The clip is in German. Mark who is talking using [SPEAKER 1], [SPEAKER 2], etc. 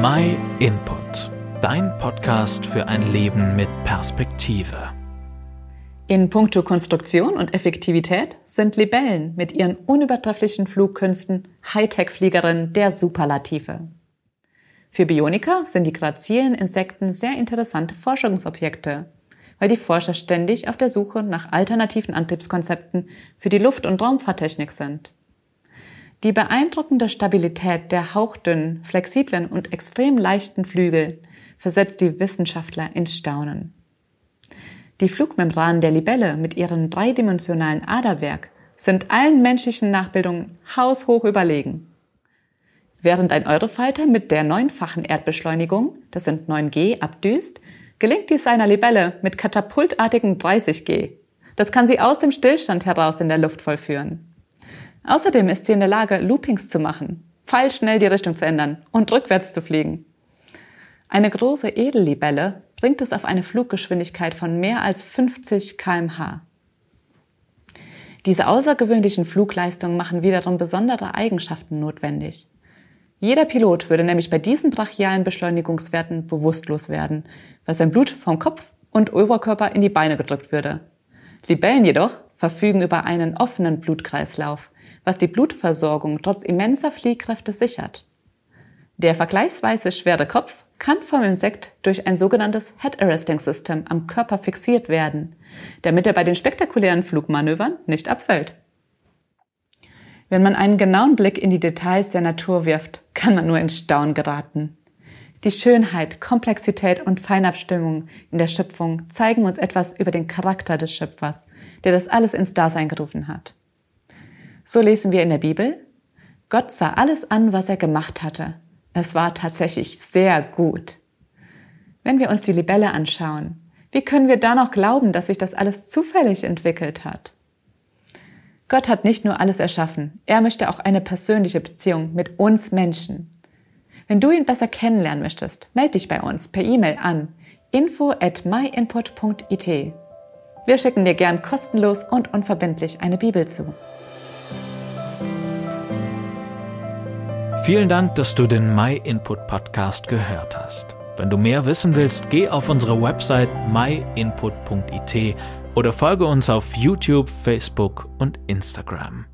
[SPEAKER 1] My Input, dein Podcast für ein Leben mit Perspektive.
[SPEAKER 2] In puncto Konstruktion und Effektivität sind Libellen mit ihren unübertrefflichen Flugkünsten Hightech-Fliegerinnen der Superlative. Für Bioniker sind die grazilen Insekten sehr interessante Forschungsobjekte, weil die Forscher ständig auf der Suche nach alternativen Antriebskonzepten für die Luft- und Raumfahrttechnik sind. Die beeindruckende Stabilität der hauchdünnen, flexiblen und extrem leichten Flügel versetzt die Wissenschaftler ins Staunen. Die Flugmembranen der Libelle mit ihrem dreidimensionalen Aderwerk sind allen menschlichen Nachbildungen haushoch überlegen. Während ein Eurofighter mit der neunfachen Erdbeschleunigung, das sind 9G, abdüst, gelingt dies einer Libelle mit katapultartigen 30G. Das kann sie aus dem Stillstand heraus in der Luft vollführen. Außerdem ist sie in der Lage, Loopings zu machen, pfeilschnell die Richtung zu ändern und rückwärts zu fliegen. Eine große Edellibelle bringt es auf eine Fluggeschwindigkeit von mehr als 50 kmh. Diese außergewöhnlichen Flugleistungen machen wiederum besondere Eigenschaften notwendig. Jeder Pilot würde nämlich bei diesen brachialen Beschleunigungswerten bewusstlos werden, weil sein Blut vom Kopf und Oberkörper in die Beine gedrückt würde. Libellen jedoch verfügen über einen offenen Blutkreislauf, was die Blutversorgung trotz immenser Fliehkräfte sichert. Der vergleichsweise schwere Kopf kann vom Insekt durch ein sogenanntes Head Arresting System am Körper fixiert werden, damit er bei den spektakulären Flugmanövern nicht abfällt. Wenn man einen genauen Blick in die Details der Natur wirft, kann man nur in Staunen geraten. Die Schönheit, Komplexität und Feinabstimmung in der Schöpfung zeigen uns etwas über den Charakter des Schöpfers, der das alles ins Dasein gerufen hat. So lesen wir in der Bibel, Gott sah alles an, was er gemacht hatte. Es war tatsächlich sehr gut. Wenn wir uns die Libelle anschauen, wie können wir da noch glauben, dass sich das alles zufällig entwickelt hat? Gott hat nicht nur alles erschaffen, er möchte auch eine persönliche Beziehung mit uns Menschen. Wenn du ihn besser kennenlernen möchtest, melde dich bei uns per E-Mail an info at myinput.it. Wir schicken dir gern kostenlos und unverbindlich eine Bibel zu.
[SPEAKER 1] Vielen Dank, dass du den My Input Podcast gehört hast. Wenn du mehr wissen willst, geh auf unsere Website myinput.it oder folge uns auf YouTube, Facebook und Instagram.